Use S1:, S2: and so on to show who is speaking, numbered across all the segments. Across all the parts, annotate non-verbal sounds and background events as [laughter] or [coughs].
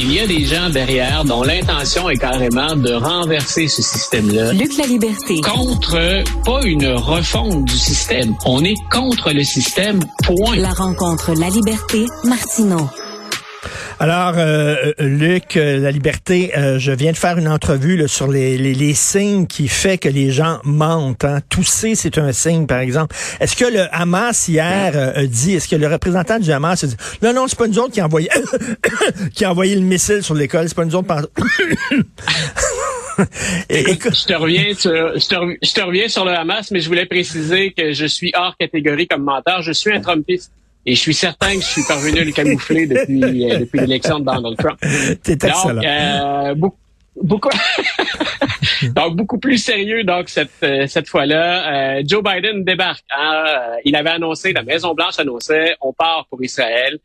S1: Il y a des gens derrière dont l'intention est carrément de renverser ce système-là.
S2: Luc la liberté.
S1: Contre, pas une refonte du système. On est contre le système, point.
S2: La rencontre La liberté, Martineau.
S3: Alors, euh, euh, Luc, euh, la liberté, je viens de faire une entrevue sur les, les, signes qui fait que les gens mentent. Hein. Tousser, c'est un signe, par exemple. Est-ce que le Hamas hier a dit, est-ce que le représentant du Hamas a dit, non, non, c'est pas nous autres qui a envoyé, [coughs] qui a envoyé le missile sur l'école, c'est pas nous autres. Par... [coughs]
S1: Écoute, je te reviens sur, je te, je te, reviens sur le Hamas, mais je voulais préciser que je suis hors catégorie comme menteur. Je suis un Trumpiste. Et je suis certain que je suis parvenu à le camoufler depuis, euh, depuis l'élection de Donald Trump. [laughs]
S3: T'es excellent.
S1: Euh, beaucoup, beaucoup, [laughs] donc beaucoup plus sérieux donc cette euh, cette fois-là. Euh, Joe Biden débarque. Hein. il avait annoncé, la Maison Blanche annonçait, on part pour Israël.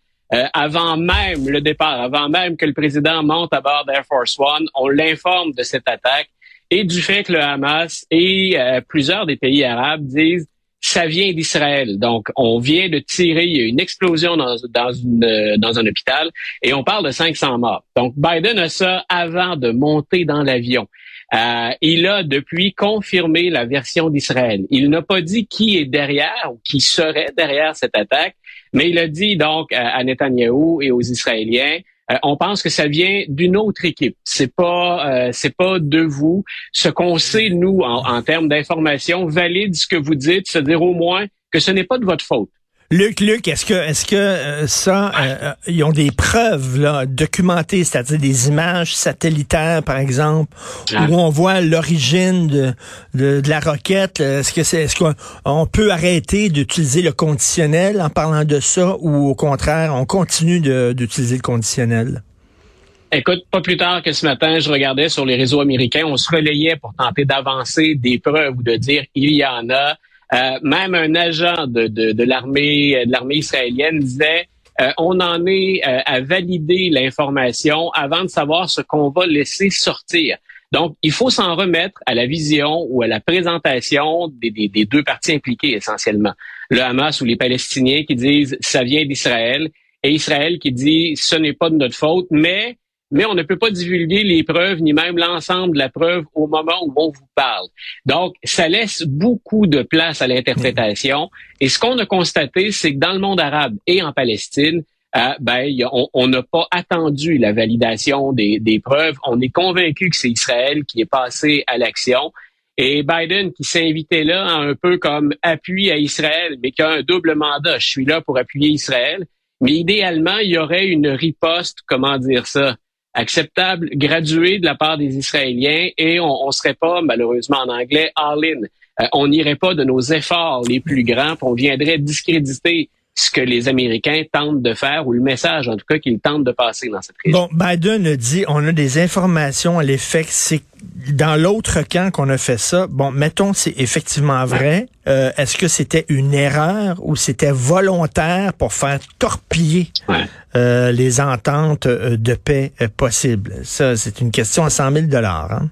S1: avant même le départ, avant même que le président monte à bord d'Air Force One, on l'informe de cette attaque et du fait que le Hamas et plusieurs des pays arabes disent ça vient d'Israël. Donc, on vient de tirer, une explosion dans, dans, une, euh, dans un hôpital et on parle de 500 morts. Donc, Biden a ça avant de monter dans l'avion. Euh, il a depuis confirmé la version d'Israël. Il n'a pas dit qui est derrière ou qui serait derrière cette attaque, mais il a dit donc à Netanyahou et aux Israéliens, euh, on pense que ça vient d'une autre équipe. C'est pas, euh, c'est pas de vous. Ce qu'on sait nous en, en termes d'information valide ce que vous dites, c'est-à-dire au moins que ce n'est pas de votre faute.
S3: Luc, Luc, est-ce que, est-ce que euh, ça, euh, euh, ils ont des preuves là, documentées, c'est-à-dire des images satellitaires, par exemple, ah. où on voit l'origine de, de, la roquette? Est-ce que c'est, est-ce qu'on peut arrêter d'utiliser le conditionnel en parlant de ça, ou au contraire, on continue d'utiliser le conditionnel?
S1: Écoute, pas plus tard que ce matin, je regardais sur les réseaux américains, on se relayait pour tenter d'avancer des preuves ou de dire il y en a. Euh, même un agent de, de, de l'armée de l'armée israélienne disait euh, on en est euh, à valider l'information avant de savoir ce qu'on va laisser sortir. Donc, il faut s'en remettre à la vision ou à la présentation des, des, des, deux parties impliquées essentiellement. Le Hamas ou les Palestiniens qui disent ça vient d'Israël et Israël qui dit ce n'est pas de notre faute, mais mais on ne peut pas divulguer les preuves ni même l'ensemble de la preuve au moment où on vous parle. Donc, ça laisse beaucoup de place à l'interprétation. Et ce qu'on a constaté, c'est que dans le monde arabe et en Palestine, euh, ben, on n'a pas attendu la validation des, des preuves. On est convaincu que c'est Israël qui est passé à l'action. Et Biden qui s'est invité là un peu comme appui à Israël, mais qui a un double mandat. Je suis là pour appuyer Israël. Mais idéalement, il y aurait une riposte, comment dire ça, acceptable, gradué de la part des Israéliens et on ne serait pas, malheureusement en anglais, all-in. Euh, on n'irait pas de nos efforts les plus grands, puis on viendrait discréditer ce que les Américains tentent de faire, ou le message en tout cas qu'ils tentent de passer dans cette région.
S3: Bon, Biden a dit, on a des informations à l'effet que c'est dans l'autre camp qu'on a fait ça. Bon, mettons, c'est effectivement vrai. Euh, est-ce que c'était une erreur ou c'était volontaire pour faire torpiller euh, les ententes euh, de paix possibles? Ça, c'est une question à 100 000 dollars. Hein?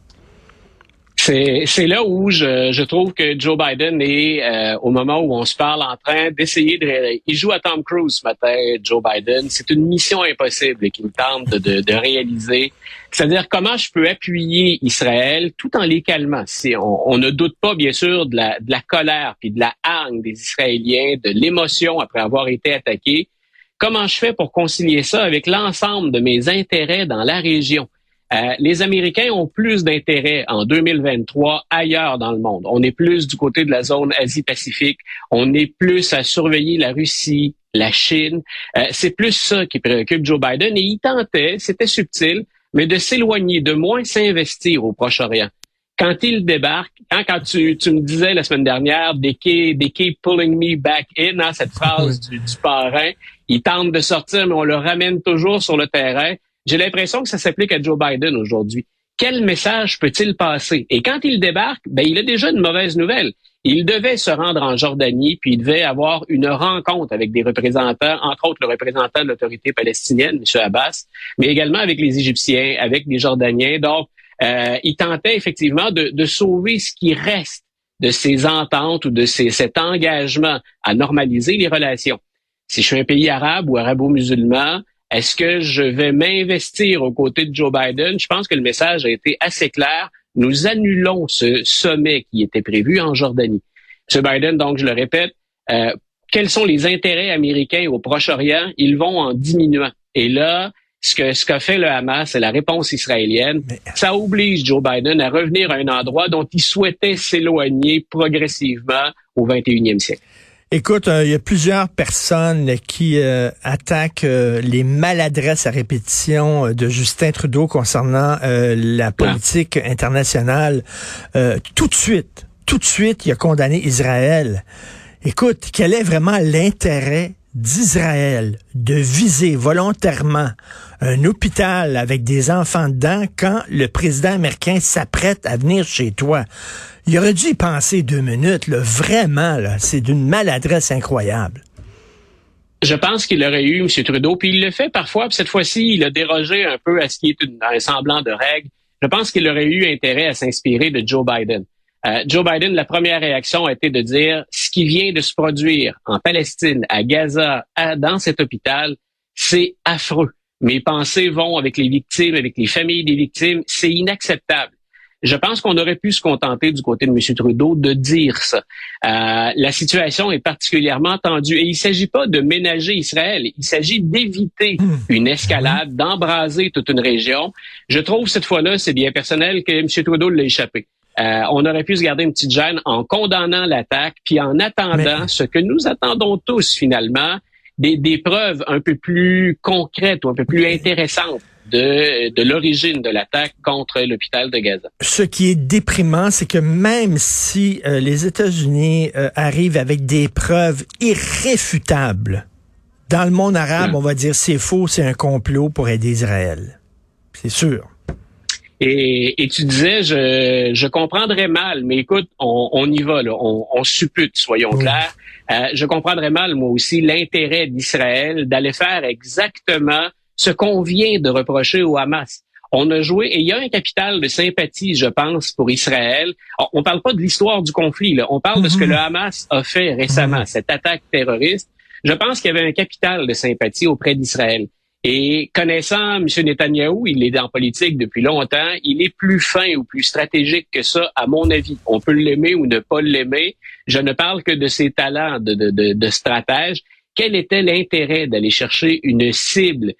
S1: C'est là où je, je, trouve que Joe Biden est, euh, au moment où on se parle, en train d'essayer de... Il joue à Tom Cruise ce matin, Joe Biden. C'est une mission impossible qu'il tente de, de, réaliser. C'est-à-dire comment je peux appuyer Israël tout en les calmant? On, ne doute pas, bien sûr, de la, de la colère, puis de la hargne des Israéliens, de l'émotion après avoir été attaqués. Comment je fais pour concilier ça avec l'ensemble de mes intérêts dans la région? Euh, les Américains ont plus d'intérêt en 2023 ailleurs dans le monde. On est plus du côté de la zone Asie-Pacifique. On est plus à surveiller la Russie, la Chine. Euh, c'est plus ça qui préoccupe Joe Biden. Et il tentait, c'était subtil, mais de s'éloigner, de moins s'investir au Proche-Orient. Quand il débarque, hein, quand tu, tu, me disais la semaine dernière, they keep, they keep pulling me back in, hein, cette phrase [laughs] du, du parrain, il tente de sortir, mais on le ramène toujours sur le terrain. J'ai l'impression que ça s'applique à Joe Biden aujourd'hui. Quel message peut-il passer? Et quand il débarque, ben, il a déjà une mauvaise nouvelle. Il devait se rendre en Jordanie, puis il devait avoir une rencontre avec des représentants, entre autres le représentant de l'autorité palestinienne, M. Abbas, mais également avec les Égyptiens, avec les Jordaniens. Donc, euh, il tentait effectivement de, de, sauver ce qui reste de ces ententes ou de ces, cet engagement à normaliser les relations. Si je suis un pays arabe ou arabo-musulman, Est-ce que je vais m'investir aux côtés de Joe Biden? Je pense que le message a été assez clair. Nous annulons ce sommet qui était prévu en Jordanie. M. Biden, donc, je le répète, euh, quels sont les intérêts américains au Proche-Orient? Ils vont en diminuant. Et là, ce que ce qu'a fait le Hamas, c'est la réponse israélienne. Ça oblige Joe Biden à revenir à un endroit dont il souhaitait s'éloigner progressivement au 21e siècle.
S3: Écoute, euh, il y a plusieurs personnes qui euh, attaquent euh, les maladresses à répétition de Justin Trudeau concernant la politique internationale. tout de suite, tout de suite, il a condamné Israël. Écoute, quel est vraiment l'intérêt d'Israël de viser volontairement un hôpital avec des enfants dedans quand le président américain s'apprête à venir chez toi? Il aurait dû y penser deux minutes, là. vraiment, là. c'est d'une maladresse incroyable.
S1: Je pense qu'il aurait eu, M. Trudeau, puis il le fait parfois, puis cette fois-ci, il a dérogé un peu à ce qui est un semblant de règle. Je pense qu'il aurait eu intérêt à s'inspirer de Joe Biden. Euh, Joe Biden, la première réaction a été de dire ce qui vient de se produire en Palestine, à Gaza, dans cet hôpital, c'est affreux. Mes pensées vont avec les victimes, avec les familles des victimes. C'est inacceptable. Je pense qu'on aurait pu se contenter du côté de M. Trudeau de dire ça. Euh, la situation est particulièrement tendue et il ne s'agit pas de ménager Israël, il s'agit d'éviter mmh. une escalade, d'embraser toute une région. Je trouve cette fois-là, c'est bien personnel que M. Trudeau l'a échappé. Euh, on aurait pu se garder une petite gêne en condamnant l'attaque, puis en attendant ce que nous attendons tous finalement, des, des, preuves un peu plus concrètes ou un peu plus intéressantes de, de l'origine de l'attaque contre l'hôpital de Gaza.
S3: Ce qui est déprimant, c'est que même si euh, les États-Unis euh, arrivent avec des preuves irréfutables, dans le monde arabe, on va dire c'est faux, c'est un complot pour aider Israël. C'est sûr.
S1: Et, et, tu disais, je, je comprendrais mal, mais écoute, on, on y va, là, on, on suppute, soyons clairs. Euh, je comprendrais mal, moi aussi, l'intérêt d'Israël d'aller faire exactement ce qu'on vient de reprocher au Hamas. On a joué, et il y a un capital de sympathie, je pense, pour Israël. On ne parle pas de l'histoire du conflit, là. on parle de ce que le Hamas a fait récemment, cette attaque terroriste. Je pense qu'il y avait un capital de sympathie auprès d'Israël. Et connaissant M. Netanyahou, il est en politique depuis longtemps, il est plus fin ou plus stratégique que ça, à mon avis. On peut l'aimer ou ne pas l'aimer. Je ne parle que de ses talents de, de, de, de stratège. Quel était l'intérêt d'aller chercher une cible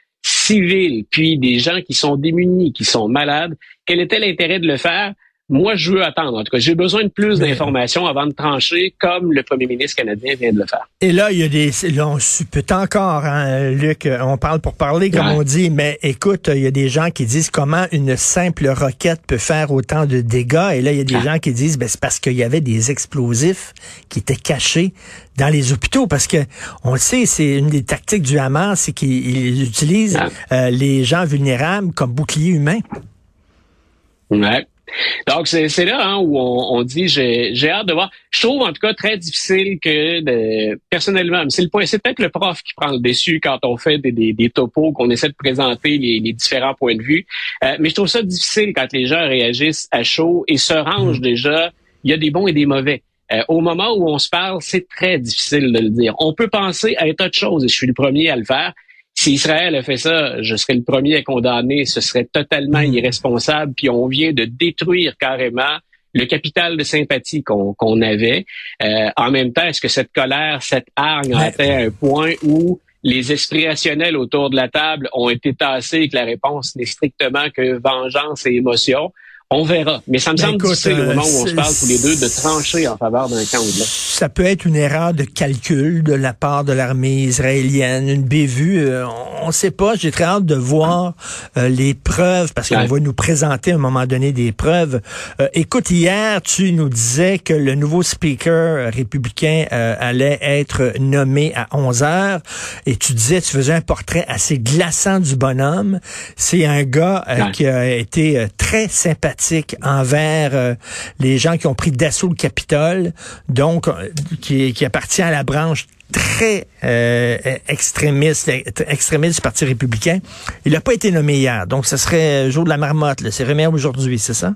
S1: civile, puis des gens qui sont démunis, qui sont malades? Quel était l'intérêt de le faire? Moi, je veux attendre. En tout cas, j'ai besoin de plus d'informations avant de trancher, comme le premier ministre canadien vient de le faire.
S3: Et là, il y a des, là, on suppute encore, hein, Luc. On parle pour parler, comme on dit. Mais écoute, il y a des gens qui disent comment une simple roquette peut faire autant de dégâts. Et là, il y a des ah. gens qui disent, ben, c'est parce qu'il y avait des explosifs qui étaient cachés dans les hôpitaux. Parce que on le sait, c'est une des tactiques du Hamas, c'est qu'ils utilisent ah. euh, les gens vulnérables comme boucliers humains.
S1: Ouais. Donc, c'est là hein, où on, on dit j'ai hâte de voir. Je trouve en tout cas très difficile que de, personnellement, c'est le point, c'est peut-être le prof qui prend le dessus quand on fait des, des, des topos, qu'on essaie de présenter les, les, différents points de vue. Euh, mais je trouve ça difficile quand les gens réagissent à chaud et se rangent mm. déjà. Il y a des bons et des mauvais. Euh, au moment où on se parle, c'est très difficile de le dire. On peut penser à un tas de choses et je suis le premier à le faire. Si Israël a fait ça, je serais le premier à condamner. Ce serait totalement hmm. irresponsable. Puis on vient de détruire carrément le capital de sympathie qu'on avait. Euh, en même temps, est-ce que cette colère, cette hargne a atteint un point où les esprits rationnels autour de la table ont été tassés et que la réponse n'est strictement que vengeance et émotion? On verra. Mais ça me ben, semble difficile au moment où on se parle tous les deux de trancher en faveur d'un camp ou de l'autre.
S3: Ça peut être une erreur de calcul de la part de l'armée israélienne, une bévue. Euh, on ne sait pas. J'ai très hâte de voir euh, les preuves parce qu'on va nous présenter à un moment donné des preuves. Euh, écoute, hier, tu nous disais que le nouveau speaker républicain allait être nommé à 11 heures et tu disais, tu faisais un portrait assez glaçant du bonhomme. C'est un gars qui a été très sympathique envers euh, les gens qui ont pris d'assaut le Capitole, donc euh, qui, appartient à la branche très euh, extrémiste, extrémiste du Parti républicain. Il n'a pas été nommé hier, donc ce serait jour de la marmotte. C'est remis aujourd'hui, c'est ça?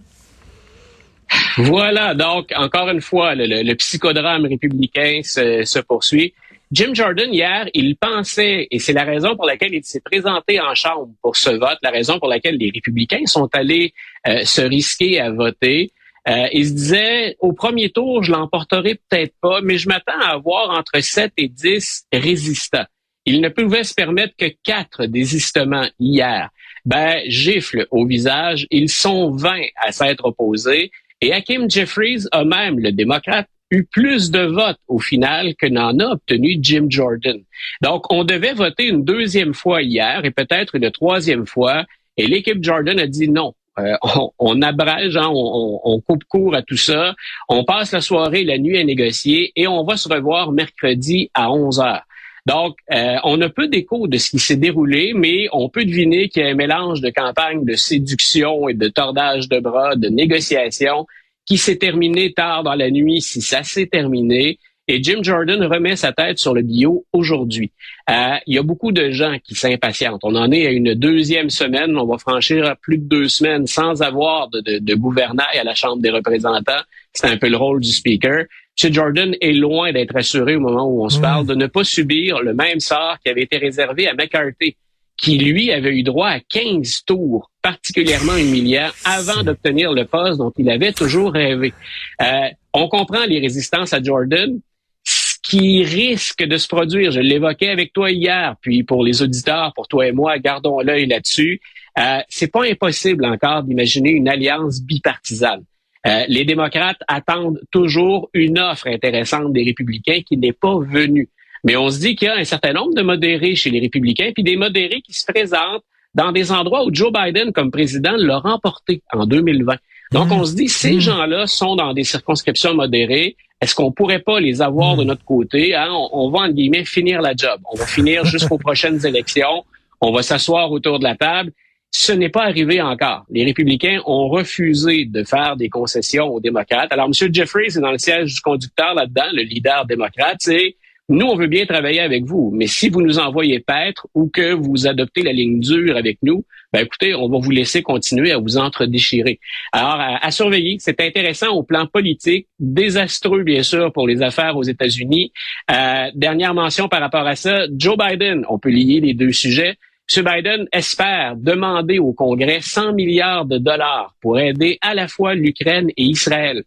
S1: Voilà, donc encore une fois, le, psychodrame républicain se, poursuit. Jim Jordan, hier, il pensait, et c'est la raison pour laquelle il s'est présenté en Chambre pour ce vote, la raison pour laquelle les républicains sont allés euh, se risquer à voter. Euh, il se disait, au premier tour, je l'emporterai peut-être pas, mais je m'attends à avoir entre 7 et 10 résistants. Il ne pouvait se permettre que quatre désistements hier. Ben, gifle au visage, ils sont 20 à s'être opposés. Et Hakim Jeffries a même, le démocrate, eu plus de votes au final que n'en a obtenu Jim Jordan. Donc, on devait voter une deuxième fois hier et peut-être une troisième fois. Et l'équipe Jordan a dit non. Euh, on, abrège, hein, on, coupe court à tout ça. On passe la soirée, la nuit à négocier et on va se revoir mercredi à 11 heures. Donc, euh, on a peu d'écho de ce qui s'est déroulé, mais on peut deviner qu'il y a un mélange de campagne de séduction et de tordage de bras, de négociation qui s'est terminé tard dans la nuit, si ça s'est terminé. Et Jim Jordan remet sa tête sur le bio aujourd'hui. Euh, il y a beaucoup de gens qui s'impatientent. On en est à une deuxième semaine. On va franchir plus de deux semaines sans avoir de, de, de gouvernail à la Chambre des représentants. C'est un peu le rôle du speaker. M. Jordan est loin d'être assuré au moment où on se parle de ne pas subir le même sort qui avait été réservé à McCarthy qui, lui, avait eu droit à 15 tours particulièrement humiliants avant d'obtenir le poste dont il avait toujours rêvé. Euh, on comprend les résistances à Jordan. Ce qui risque de se produire, je l'évoquais avec toi hier, puis pour les auditeurs, pour toi et moi, gardons l'œil là-dessus. Euh, c'est pas impossible encore d'imaginer une alliance bipartisane. Euh, les démocrates attendent toujours une offre intéressante des républicains qui n'est pas venue. Mais on se dit qu'il y a un certain nombre de modérés chez les républicains, puis des modérés qui se présentent dans des endroits où Joe Biden, comme président, l'a remporté en 2020. Donc, on se dit, ces mmh. gens-là sont dans des circonscriptions modérées. Est-ce qu'on pourrait pas les avoir de mmh. notre côté? Hein? On, on, va, en guillemets, finir la job. On va finir [laughs] jusqu'aux prochaines élections. On va s'asseoir autour de la table. Ce n'est pas arrivé encore. Les républicains ont refusé de faire des concessions aux démocrates. Alors, M. Jeffries est dans le siège du conducteur là-dedans, le leader démocrate. C'est nous, on veut bien travailler avec vous, mais si vous nous envoyez paître ou que vous adoptez la ligne dure avec nous, ben écoutez, on va vous laisser continuer à vous entre-déchirer. Alors, à, surveiller, c'est intéressant au plan politique, désastreux bien sûr pour les affaires aux États-Unis. Euh, dernière mention par rapport à ça, Joe Biden, on peut lier les deux sujets. M. Biden espère demander au Congrès 100 milliards de dollars pour aider à la fois l'Ukraine et Israël.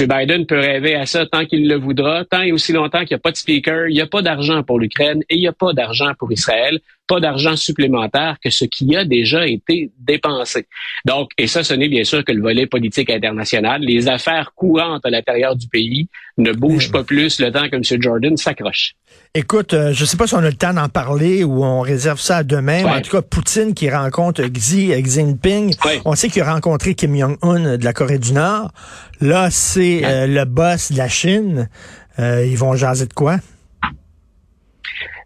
S1: M. Biden peut rêver à ça tant qu'il le voudra, tant et aussi longtemps qu'il n'y a pas de speaker, il n'y a pas d'argent pour l'Ukraine et il n'y a pas d'argent pour Israël, pas d'argent supplémentaire que ce qui a déjà été dépensé. Donc, et ça, ce n'est bien sûr que le volet politique international. Les affaires courantes à l'intérieur du pays ne bougent pas plus le temps que M. Jordan s'accroche.
S3: Écoute, euh, je ne sais pas si on a le temps d'en parler ou on réserve ça à demain. En tout cas, Poutine qui rencontre Xi, Jinping. On sait qu'il a rencontré Kim Jong-un de la Corée du Nord. Là, c'est euh, le boss de la Chine. Euh, ils vont jaser de quoi?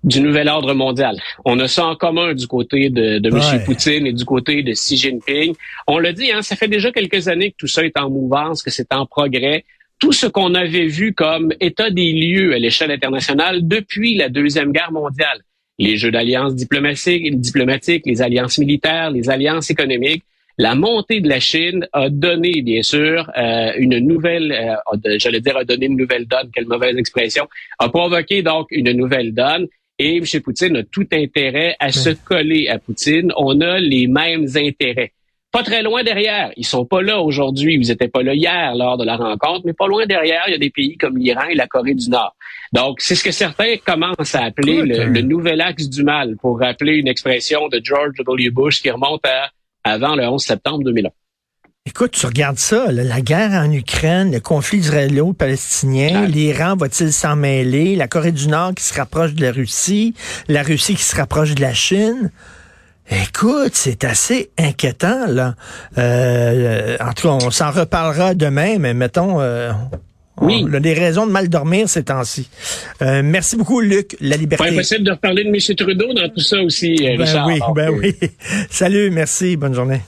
S1: Du nouvel ordre mondial. On a ça en commun du côté de, de M. Poutine et du côté de Xi Jinping. On l'a dit, hein, ça fait déjà quelques années que tout ça est en mouvance, que c'est en progrès tout ce qu'on avait vu comme état des lieux à l'échelle internationale depuis la Deuxième Guerre mondiale, les jeux d'alliances diplomatiques, diplomatiques, les alliances militaires, les alliances économiques, la montée de la Chine a donné, bien sûr, euh, une nouvelle, euh, j'allais dire, a donné une nouvelle donne, quelle mauvaise expression, a provoqué donc une nouvelle donne. Et M. Poutine a tout intérêt à se coller à Poutine. On a les mêmes intérêts pas très loin derrière. Ils sont pas là aujourd'hui. Ils n'étaient pas là hier lors de la rencontre, mais pas loin derrière, il y a des pays comme l'Iran et la Corée du Nord. Donc, c'est ce que certains commencent à appeler le, nouvel axe du mal, pour rappeler une expression de George W. Bush qui remonte à avant le 11 septembre 2001.
S3: Écoute, tu regardes ça, la guerre en Ukraine, le conflit israélo-palestinien, l'Iran va-t-il s'en mêler, la Corée du Nord qui se rapproche de la Russie, la Russie qui se rapproche de la Chine. Écoute, c'est assez inquiétant, là. Euh, en tout cas, on s'en reparlera demain, mais mettons, euh, oui. on a des raisons de mal dormir ces temps-ci. Euh, merci beaucoup, Luc. La liberté.
S1: Pas impossible de reparler de M. Trudeau dans tout ça aussi, euh,
S3: ben Oui, ben oui. [laughs] Salut, merci, bonne journée.